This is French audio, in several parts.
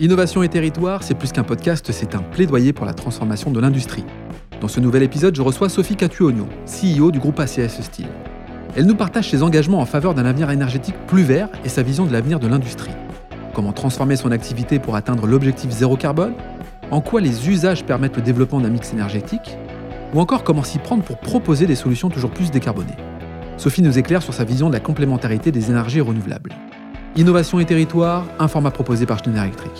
Innovation et territoire, c'est plus qu'un podcast, c'est un plaidoyer pour la transformation de l'industrie. Dans ce nouvel épisode, je reçois Sophie Catuogno, CEO du groupe ACS Steel. Elle nous partage ses engagements en faveur d'un avenir énergétique plus vert et sa vision de l'avenir de l'industrie. Comment transformer son activité pour atteindre l'objectif zéro carbone? En quoi les usages permettent le développement d'un mix énergétique? Ou encore comment s'y prendre pour proposer des solutions toujours plus décarbonées? Sophie nous éclaire sur sa vision de la complémentarité des énergies renouvelables. Innovation et territoire, un format proposé par Schneider Electric.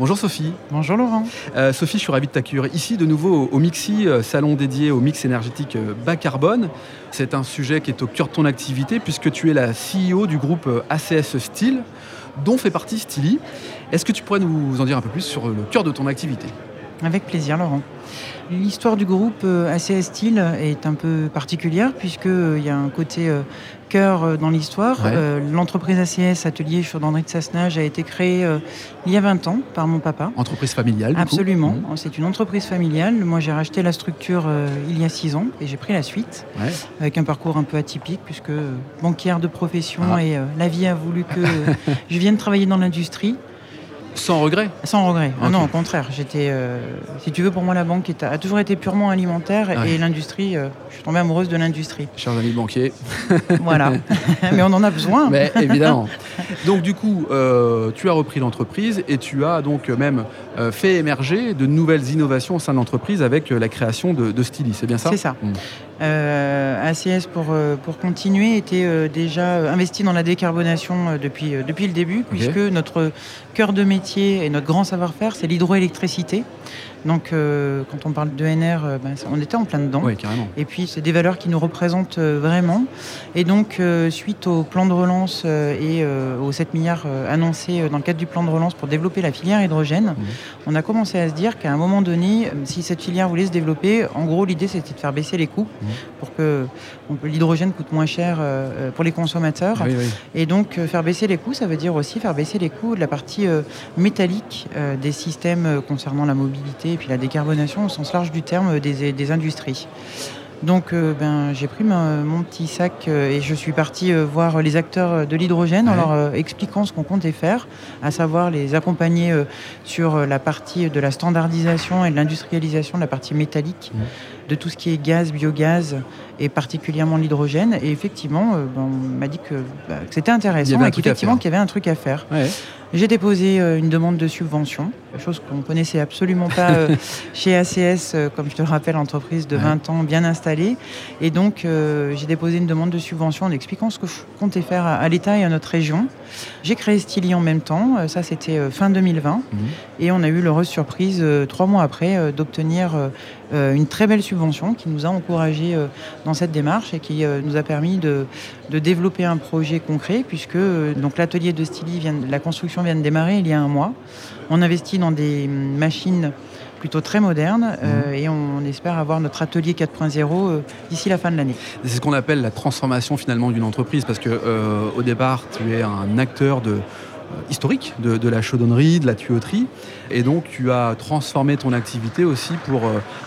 Bonjour Sophie. Bonjour Laurent. Euh, Sophie, je suis ravi de t'accueillir ici de nouveau au Mixi, euh, salon dédié au mix énergétique euh, bas carbone. C'est un sujet qui est au cœur de ton activité puisque tu es la CEO du groupe ACS Steel, dont fait partie Steely. Est-ce que tu pourrais nous en dire un peu plus sur le cœur de ton activité? Avec plaisir Laurent. L'histoire du groupe euh, ACS Steel est un peu particulière puisqu'il euh, y a un côté euh, cœur dans l'histoire. L'entreprise ACS Atelier Chaudronnerie de Sassenage a été créée il y a 20 ans par mon papa. Entreprise familiale Absolument. Mmh. C'est une entreprise familiale. Moi j'ai racheté la structure il y a 6 ans et j'ai pris la suite avec un parcours un peu atypique puisque banquière de profession ah. et la vie a voulu que je vienne travailler dans l'industrie. Sans regret Sans regret. Non, au contraire. J'étais, euh, si tu veux, pour moi, la banque a toujours été purement alimentaire et l'industrie, euh, je suis tombée amoureuse de l'industrie. Chers amis banquiers. voilà. Mais on en a besoin. Mais évidemment. Donc, du coup, euh, tu as repris l'entreprise et tu as donc même fait émerger de nouvelles innovations au sein de l'entreprise avec la création de, de c'est bien ça? C'est ça. Mmh. ACS, pour, pour continuer, était déjà investi dans la décarbonation depuis, depuis le début, puisque notre cœur de métier et notre grand savoir-faire, c'est l'hydroélectricité. Donc, euh, quand on parle d'ENR, euh, ben, on était en plein dedans. Oui, carrément. Et puis, c'est des valeurs qui nous représentent euh, vraiment. Et donc, suite au plan de relance et aux 7 milliards annoncés dans le cadre du plan de relance pour développer la filière hydrogène, mmh. on a commencé à se dire qu'à un moment donné, si cette filière voulait se développer, en gros, l'idée, c'était de faire baisser les coûts mmh. pour que l'hydrogène coûte moins cher pour les consommateurs. Et donc, faire baisser les coûts, ça veut dire aussi faire baisser les coûts de la partie métallique des systèmes concernant la mobilité et puis la décarbonation au sens large du terme des, industries. Donc euh, ben, j'ai pris mon petit sac euh, et je suis parti euh, voir les acteurs de l'hydrogène en leur expliquant ce qu'on comptait faire, à savoir les accompagner sur la partie de la standardisation et de l'industrialisation de la partie métallique. De tout ce qui est gaz, biogaz et particulièrement l'hydrogène. Et effectivement, ben, on m'a dit que, bah, c'était intéressant et qu'effectivement qu'il y avait un truc à faire. J'ai déposé euh, une demande de subvention, chose qu'on ne connaissait absolument pas euh, chez ACS, euh, comme je te le rappelle, entreprise de 20 ans bien installée. Et donc, j'ai déposé une demande de subvention en expliquant ce que je comptais faire à, l'État et à notre région. J'ai créé Stili en même temps, ça c'était fin 2020. Mhm. Et on a eu l'heureuse surprise, trois mois après, d'obtenir une très belle subvention qui nous a encouragés dans cette démarche et qui nous a permis de, de développer un projet concret, puisque donc l'atelier de Stili, vient, la construction vient de démarrer il y a un mois. On investit dans des machines plutôt très modernes euh, mhm. et on espère avoir notre atelier 4.0 euh, d'ici la fin de l'année. C'est ce qu'on appelle la transformation finalement d'une entreprise parce que euh, au départ tu es un acteur de historique de, la chaudonnerie, de la tuyauterie. Et donc, tu as transformé ton activité aussi pour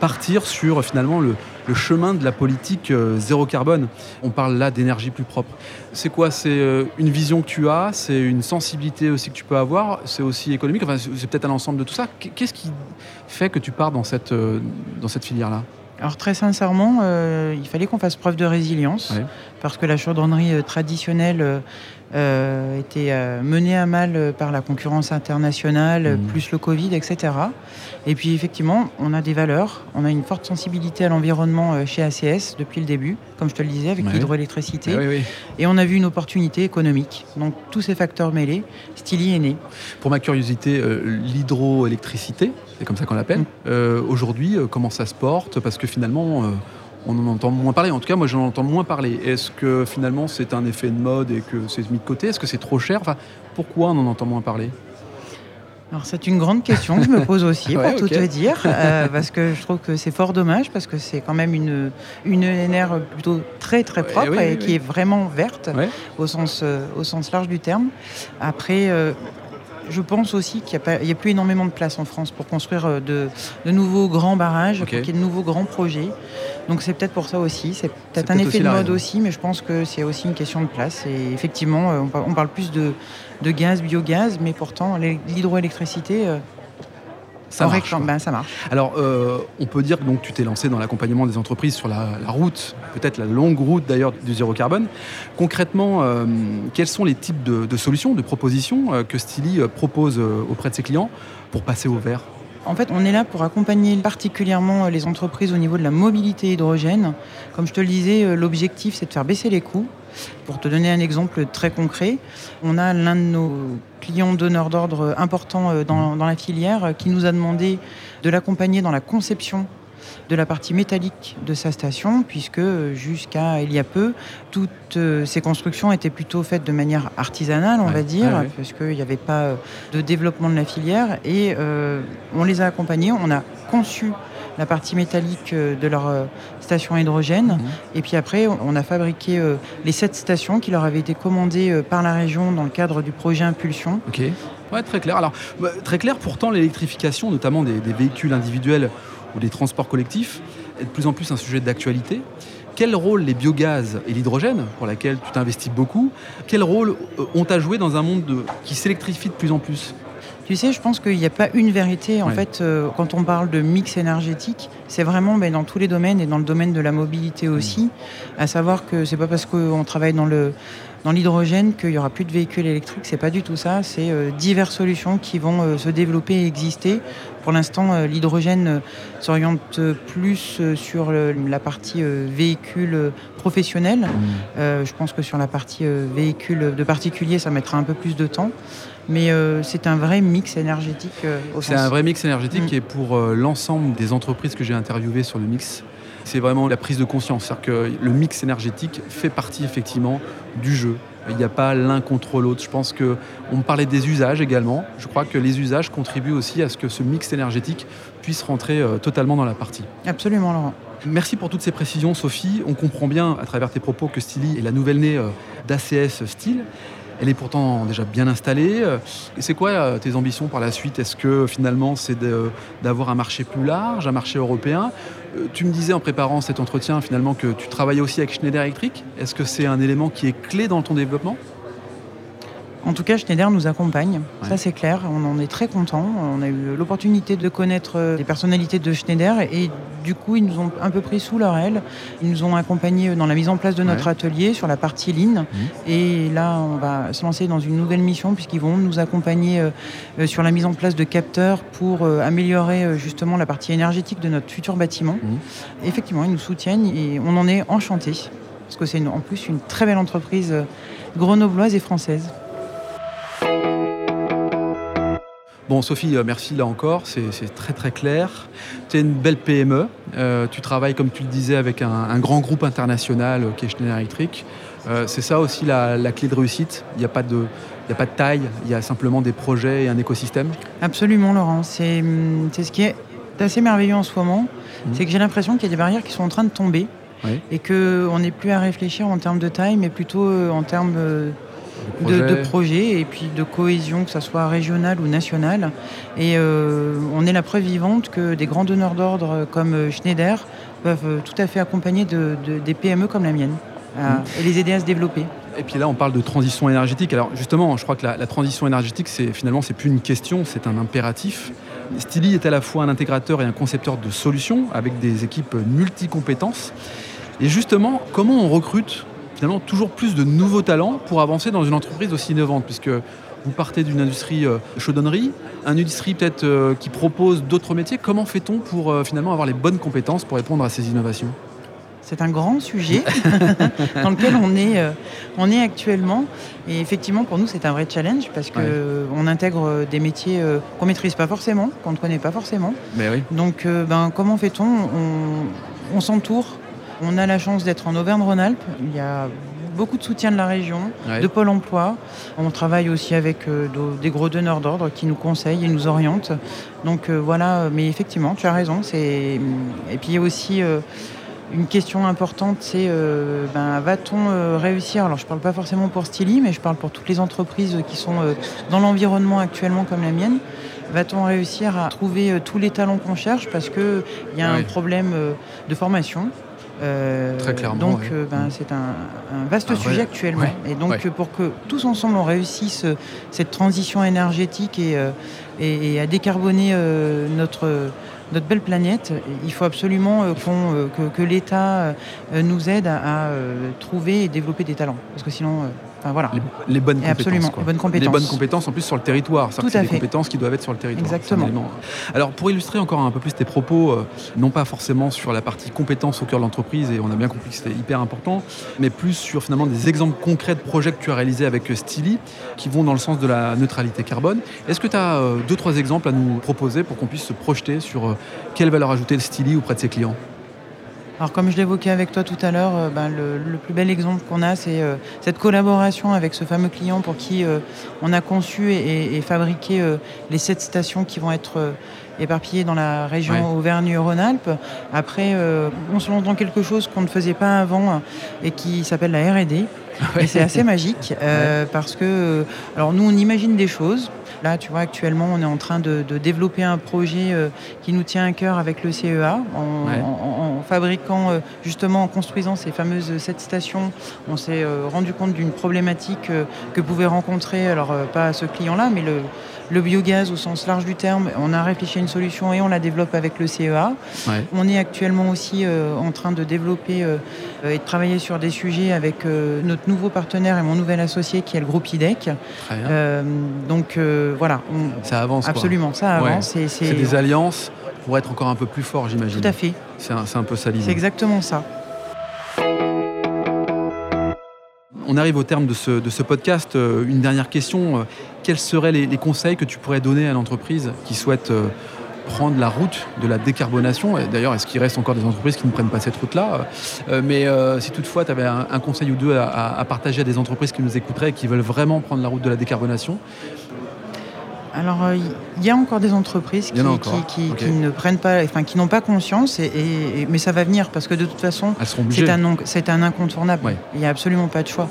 partir sur finalement le, le chemin de la politique euh, zéro carbone. On parle là d'énergie plus propre. C'est quoi? C'est euh, une vision que tu as, c'est une sensibilité aussi que tu peux avoir, c'est aussi économique, enfin, c'est peut-être un ensemble de tout ça. Qu'est-ce qui fait que tu pars dans cette, euh, dans cette filière-là? Alors très sincèrement, il fallait qu'on fasse preuve de résilience, parce que la chaudronnerie traditionnelle euh, était euh, mené à mal euh, par la concurrence internationale, mmh. plus le Covid, etc. Et puis effectivement, on a des valeurs, on a une forte sensibilité à l'environnement chez ACS depuis le début, comme je te le disais, avec l'hydroélectricité. Et on a vu une opportunité économique. Donc tous ces facteurs mêlés, Stili est né. Pour ma curiosité, l'hydroélectricité, c'est comme ça qu'on l'appelle, mmh. aujourd'hui, comment ça se porte? Parce que finalement on en entend moins parler. En tout cas, moi, j'en entends moins parler. Est-ce que finalement, c'est un effet de mode et que c'est mis de côté? Est-ce que c'est trop cher? Enfin, Pourquoi on en entend moins parler? Alors c'est une grande question que je me pose aussi, pour tout te dire, euh, parce que je trouve que c'est fort dommage, parce que c'est quand même une, une ENR plutôt très très propre et qui est vraiment verte au, sens, euh, au sens large du terme. Après, euh, je pense aussi qu'il n'y a, plus énormément de place en France pour construire euh, de, nouveaux grands barrages, pour qu'il y ait de nouveaux grands projets. Donc c'est peut-être pour ça aussi. C'est peut-être un effet de mode aussi, mais je pense que c'est aussi une question de place. Et effectivement, euh, on parle plus de, gaz, biogaz, mais pourtant l'hydroélectricité ça marche, ben, ça marche. Alors, euh, on peut dire que donc, tu t'es lancé dans l'accompagnement des entreprises sur la, route, peut-être la longue route d'ailleurs du zéro carbone. Concrètement, euh, quels sont les types de, solutions, de propositions euh, que Stili propose auprès de ses clients pour passer au vert? En fait, on est là pour accompagner particulièrement les entreprises au niveau de la mobilité hydrogène. Comme je te le disais, l'objectif, c'est de faire baisser les coûts. Pour te donner un exemple très concret, on a l'un de nos client donneur d'ordre euh, dans, la filière euh, qui nous a demandé de l'accompagner dans la conception de la partie métallique de sa station, puisque euh, jusqu'à il y a peu, toutes ces constructions étaient plutôt faites de manière artisanale, on va dire, parce qu'il n'y avait pas de développement de la filière. Et on les a accompagnés, on a conçu la partie métallique euh, de leur euh, station hydrogène. Mhm. Et puis après, on a fabriqué euh, les sept stations qui leur avaient été commandées par la région dans le cadre du projet Impulsion. Ok. Ouais, très clair. Alors, bah, très clair, pourtant, l'électrification, notamment des, véhicules individuels ou des transports collectifs, est de plus en plus un sujet d'actualité. Quel rôle les biogaz et l'hydrogène, pour laquelle tu t'investis beaucoup, quel rôle ont à jouer dans un monde qui s'électrifie de plus en plus? Tu sais, je pense qu'il n'y a pas une vérité. En fait, euh, quand on parle de mix énergétique, c'est vraiment ben, dans tous les domaines et dans le domaine de la mobilité aussi. Mm. À savoir que c'est pas parce qu'on travaille dans le dans l'hydrogène qu'il n'y aura plus de véhicules électriques. C'est pas du tout ça. C'est euh, diverses solutions qui vont euh, se développer et exister. Pour l'instant, l'hydrogène s'oriente plus sur la partie véhicule professionnel. Mm. je pense que sur la partie véhicule de particulier, ça mettra un peu plus de temps mais euh, c'est un vrai mix énergétique euh, C'est un vrai mix énergétique mm. et pour euh, l'ensemble des entreprises que j'ai interviewées sur le mix, c'est vraiment la prise de conscience. C'est-à-dire que le mix énergétique fait partie effectivement du jeu. Il n'y a pas l'un contre l'autre. Je pense que on parlait des usages également. Je crois que les usages contribuent aussi à ce que ce mix énergétique puisse rentrer totalement dans la partie. Absolument, Laurent. Merci pour toutes ces précisions, Sophie. On comprend bien à travers tes propos que Stili est la nouvelle née d'ACS Style. Elle est pourtant déjà bien installée. C'est quoi euh, tes ambitions par la suite? Est-ce que finalement c'est d'avoir un marché plus large, un marché européen? Euh, Tu me disais en préparant cet entretien finalement que tu travaillais aussi avec Schneider Electric. Est-ce que c'est un élément qui est clé dans ton développement? En tout cas, Schneider nous accompagne, ça c'est clair, on en est très content. On a eu l'opportunité de connaître euh, les personnalités de Schneider et du coup, ils nous ont un peu pris sous leur aile. Ils nous ont accompagnés dans la mise en place de notre atelier sur la partie ligne. Mmh. Et là, on va se lancer dans une nouvelle mission puisqu'ils vont nous accompagner euh, euh, sur la mise en place de capteurs pour améliorer justement la partie énergétique de notre futur bâtiment. Mmh. Effectivement, ils nous soutiennent et on en est enchanté parce que c'est en plus une très belle entreprise grenobloise et française. Bon, Sophie, euh, merci là encore, c'est très très clair. Tu es une belle PME, euh, tu travailles, comme tu le disais, avec un, grand groupe international euh, qui est Schneider Electric. c'est ça aussi la, clé de réussite? Il n'y a, pas de, a pas de taille, il y a simplement des projets et un écosystème? Absolument, Laurent. C'est ce qui est assez merveilleux en ce moment. Mmh. C'est que j'ai l'impression qu'il y a des barrières qui sont en train de tomber et qu'on n'est plus à réfléchir en termes de taille, mais plutôt en termes de, projets et puis de cohésion, que ce soit régionale ou nationale. Et euh, on est la preuve vivante que des grands donneurs d'ordre comme Schneider peuvent tout à fait accompagner des PME comme la mienne mm. et les aider à se développer. Et puis là, on parle de transition énergétique. Alors justement, je crois que la, transition énergétique, c'est finalement, c'est plus une question, c'est un impératif. Stili est à la fois un intégrateur et un concepteur de solutions avec des équipes multi-compétences. Et justement, comment on recrute finalement toujours plus de nouveaux talents pour avancer dans une entreprise aussi innovante, puisque vous partez d'une industrie euh, chaudonnerie, une industrie peut-être euh, qui propose d'autres métiers. Comment fait-on pour euh, finalement avoir les bonnes compétences pour répondre à ces innovations? C'est un grand sujet dans lequel on est, on est actuellement. Et effectivement, pour nous, c'est un vrai challenge parce qu'on intègre des métiers qu'on ne maîtrise pas forcément, qu'on ne connaît pas forcément. Mais oui. Donc, ben, comment fait-on? On, on s'entoure on a la chance d'être en Auvergne-Rhône-Alpes. Il y a beaucoup de soutien de la région, de Pôle emploi. On travaille aussi avec euh, des gros donneurs d'ordre qui nous conseillent et nous orientent. Donc euh, voilà, mais effectivement, tu as raison. Et puis il y a aussi une question importante, c'est ben, va-t-on réussir? Alors je ne parle pas forcément pour Stili, mais je parle pour toutes les entreprises qui sont dans l'environnement actuellement comme la mienne. Va-t-on réussir à trouver tous les talents qu'on cherche? Parce qu'il y a un problème de formation. Très clairement. Donc, ben, mm. c'est un, vaste sujet actuellement. Et donc, pour que tous ensemble on réussisse cette transition énergétique et, et, à décarboner notre notre belle planète, il faut absolument que, que l'État nous aide à, trouver et développer des talents. Parce que sinon, voilà. Les, bonnes compétences. Absolument, les bonnes compétences. Les bonnes compétences en plus sur le territoire. C'est des compétences qui doivent être sur le territoire. Exactement. Alors pour illustrer encore un peu plus tes propos, euh, non pas forcément sur la partie compétences au cœur de l'entreprise, et on a bien compris que c'était hyper important, mais plus sur finalement des exemples concrets de projets que tu as réalisés avec Stili qui vont dans le sens de la neutralité carbone. Est-ce que tu as euh, deux, trois exemples à nous proposer pour qu'on puisse se projeter sur euh, quelle valeur ajouter le Stili auprès de ses clients? Alors comme je l'évoquais avec toi tout à l'heure, euh, ben, le, plus bel exemple qu'on a, c'est euh, cette collaboration avec ce fameux client pour qui euh, on a conçu et, fabriqué les sept stations qui vont être éparpillées dans la région Auvergne-Rhône-Alpes. Après, on se lance dans quelque chose qu'on ne faisait pas avant et qui s'appelle la R&D. Et c'est assez magique parce que, alors nous, on imagine des choses. Là, tu vois, actuellement, on est en train de, développer un projet euh, qui nous tient à cœur avec le CEA, en, fabriquant, euh, justement, en construisant ces fameuses sept stations. On s'est euh, rendu compte d'une problématique que pouvait rencontrer, alors pas ce client-là, mais le, le biogaz au sens large du terme. On a réfléchi à une solution et on la développe avec le CEA. On est actuellement aussi en train de développer et de travailler sur des sujets avec notre nouveau partenaire et mon nouvel associé qui est le groupe IDEC. donc voilà. ça avance. Absolument, ça avance. C'est des alliances pour être encore un peu plus fort, j'imagine. Tout à fait. C'est un, peu ça C'est exactement ça. On arrive au terme de ce, podcast. Euh, une dernière question. Euh, quels seraient les, conseils que tu pourrais donner à l'entreprise qui souhaite euh, prendre la route de la décarbonation. D'ailleurs, est-ce qu'il reste encore des entreprises qui ne prennent pas cette route-là? Mais si toutefois tu avais un, conseil ou deux à, partager à des entreprises qui nous écouteraient et qui veulent vraiment prendre la route de la décarbonation, alors, il euh, y a encore des entreprises qui, ne prennent pas, enfin, qui n'ont pas conscience, et, mais ça va venir parce que de toute façon, c'est un, un, incontournable. Il n'y a absolument pas de choix.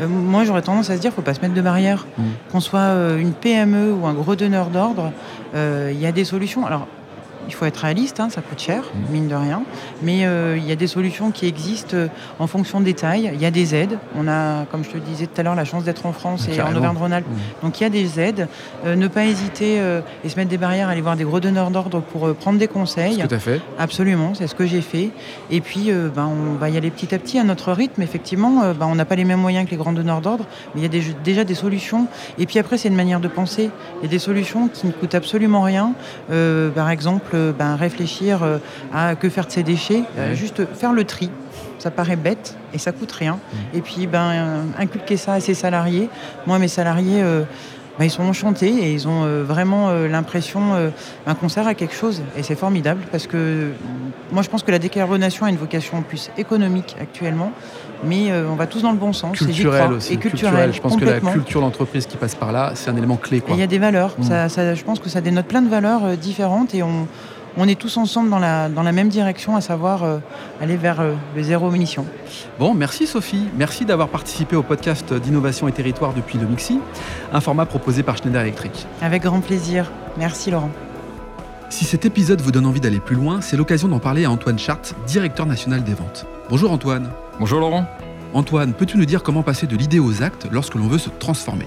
Euh, moi, j'aurais tendance à se dire, qu'il ne faut pas se mettre de barrière. Mm. Qu'on soit euh, une PME ou un gros donneur d'ordre, il y a des solutions. Alors, il faut être réaliste, hein, ça coûte cher, mine de rien. Mais euh, il y a des solutions qui existent euh, en fonction des tailles. Il y a des aides. On a, comme je te disais tout à l'heure, la chance d'être en France et en Auvergne-Rhône-Alpes. Mmh. Donc il y a des aides. Euh, ne pas hésiter et se mettre des barrières, aller voir des gros donneurs d'ordre pour prendre des conseils. Tout à fait. Absolument, c'est ce que j'ai fait. Et puis, ben, on va y aller petit à petit à notre rythme. Effectivement, ben, on n'a pas les mêmes moyens que les grands donneurs d'ordre, mais il y a déjà des solutions. Et puis après, c'est une manière de penser. Il y a des solutions qui ne coûtent absolument rien. par exemple, ben, réfléchir euh, à que faire de ces déchets, euh, juste faire le tri. Ça paraît bête et ça coûte rien. Et puis ben, inculquer ça à ses salariés. Moi, mes salariés, euh, ben, ils sont enchantés et ils ont vraiment l'impression un concert à quelque chose. Et c'est formidable parce que moi, je pense que la décarbonation a une vocation plus économique actuellement mais on va tous dans le bon sens. Culturel aussi. Et culturel. Je pense que la culture d'entreprise qui passe par là, c'est un élément clé. Il y a des valeurs. Mmh. Ça, je pense que ça dénote plein de valeurs différentes et on, on est tous ensemble dans la, dans la même direction, à savoir euh, aller vers euh, le zéro munition. Bon, merci Sophie. Merci d'avoir participé au podcast d'innovation et territoire depuis le Mixi, un format proposé par Schneider Electric. Avec grand plaisir. Merci Laurent. Si cet épisode vous donne envie d'aller plus loin, c'est l'occasion d'en parler à Antoine Chart, directeur national des ventes. Bonjour Antoine. Bonjour Laurent. Antoine, peux-tu nous dire comment passer de l'idée aux actes lorsque l'on veut se transformer?